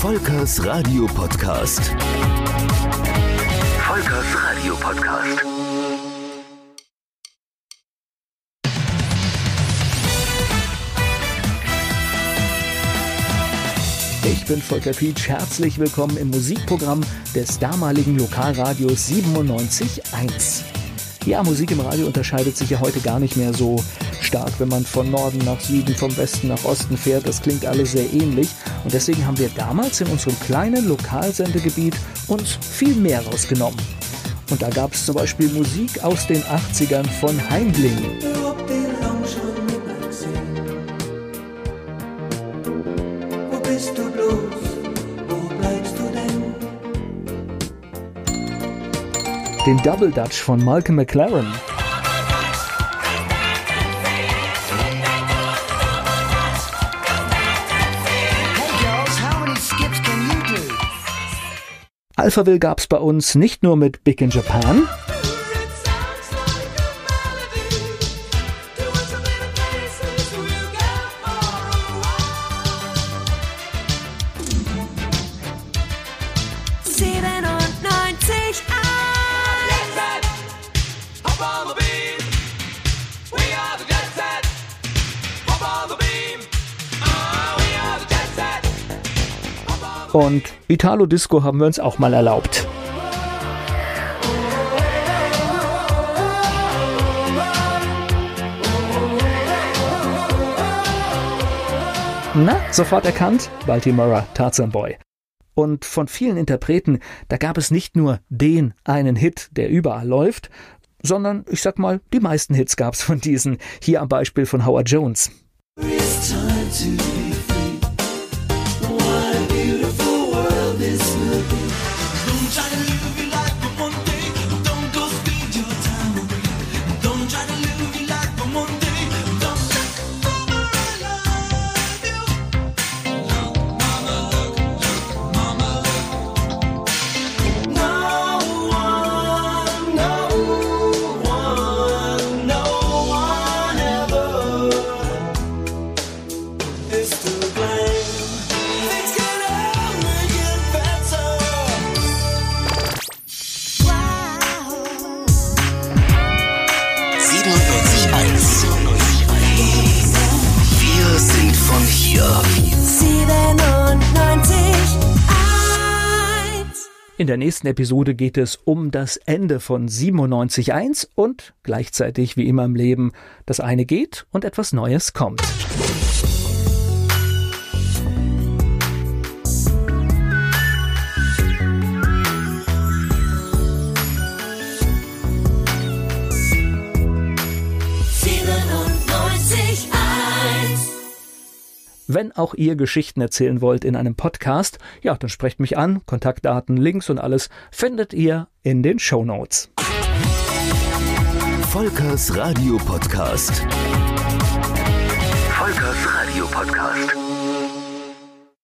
Volkers Radio Podcast. Volkers Radio Podcast. Ich bin Volker Pietsch. Herzlich willkommen im Musikprogramm des damaligen Lokalradios 97.1. Ja, Musik im Radio unterscheidet sich ja heute gar nicht mehr so stark, wenn man von Norden nach Süden, vom Westen nach Osten fährt. Das klingt alles sehr ähnlich. Und deswegen haben wir damals in unserem kleinen Lokalsendegebiet uns viel mehr rausgenommen. Und da gab es zum Beispiel Musik aus den 80ern von Heimling. Den Double Dutch von Malcolm McLaren. Alphaville gab's bei uns nicht nur mit Big in Japan, Siebenundneunzig und Italo Disco haben wir uns auch mal erlaubt. Na, sofort erkannt? Baltimore Tarzan Boy. Und von vielen Interpreten, da gab es nicht nur den einen Hit, der überall läuft, sondern ich sag mal, die meisten Hits gab's von diesen. Hier am Beispiel von Howard Jones. Hier. Siebenundneunzig In der nächsten Episode geht es um das Ende von 97.1 und gleichzeitig wie immer im Leben, das eine geht und etwas Neues kommt. Wenn auch ihr Geschichten erzählen wollt in einem Podcast, ja, dann sprecht mich an. Kontaktdaten, Links und alles findet ihr in den Show Notes. Volkers Radio Podcast. Volkers Radio Podcast.